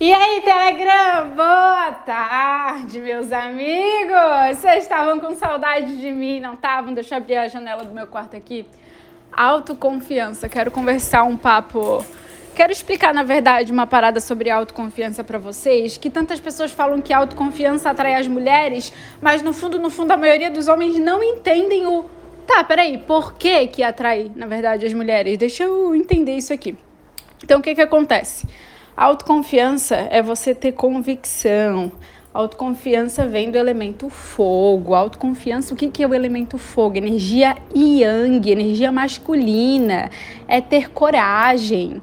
E aí, Telegram? Boa tarde, meus amigos! Vocês estavam com saudade de mim, não estavam? Deixa eu abrir a janela do meu quarto aqui. Autoconfiança. Quero conversar um papo. Quero explicar, na verdade, uma parada sobre autoconfiança para vocês. Que tantas pessoas falam que autoconfiança atrai as mulheres, mas no fundo, no fundo, a maioria dos homens não entendem o. Tá, peraí, por que que atrai, na verdade, as mulheres? Deixa eu entender isso aqui. Então, o que que acontece? Autoconfiança é você ter convicção. Autoconfiança vem do elemento fogo. Autoconfiança, o que, que é o elemento fogo? Energia yang, energia masculina. É ter coragem.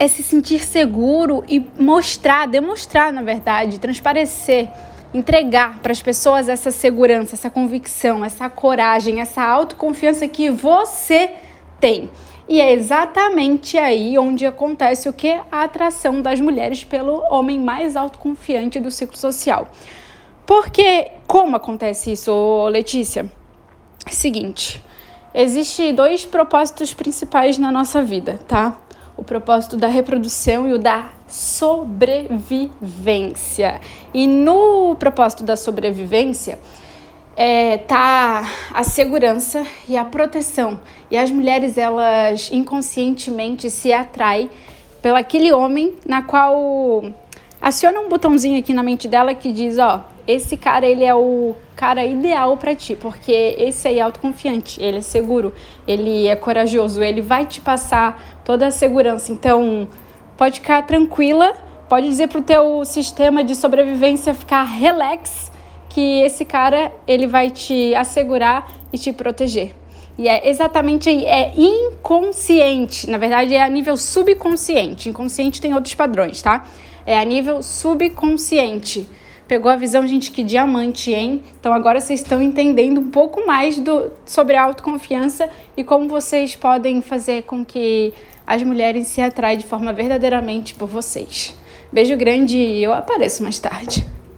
É se sentir seguro e mostrar, demonstrar, na verdade, transparecer, entregar para as pessoas essa segurança, essa convicção, essa coragem, essa autoconfiança que você tem. E é exatamente aí onde acontece o que? A atração das mulheres pelo homem mais autoconfiante do ciclo social. Porque como acontece isso, Letícia? Seguinte, existe dois propósitos principais na nossa vida, tá? O propósito da reprodução e o da sobrevivência. E no propósito da sobrevivência, é, tá a segurança e a proteção. E as mulheres, elas inconscientemente se atraem pelo aquele homem na qual aciona um botãozinho aqui na mente dela que diz, ó, esse cara ele é o cara ideal para ti, porque esse aí é autoconfiante, ele é seguro, ele é corajoso, ele vai te passar toda a segurança. Então, pode ficar tranquila, pode dizer pro teu sistema de sobrevivência ficar relax que esse cara ele vai te assegurar e te proteger. E é exatamente é inconsciente, na verdade é a nível subconsciente. Inconsciente tem outros padrões, tá? É a nível subconsciente. Pegou a visão, gente, que diamante, hein? Então agora vocês estão entendendo um pouco mais do, sobre a autoconfiança e como vocês podem fazer com que as mulheres se atraem de forma verdadeiramente por vocês. Beijo grande e eu apareço mais tarde.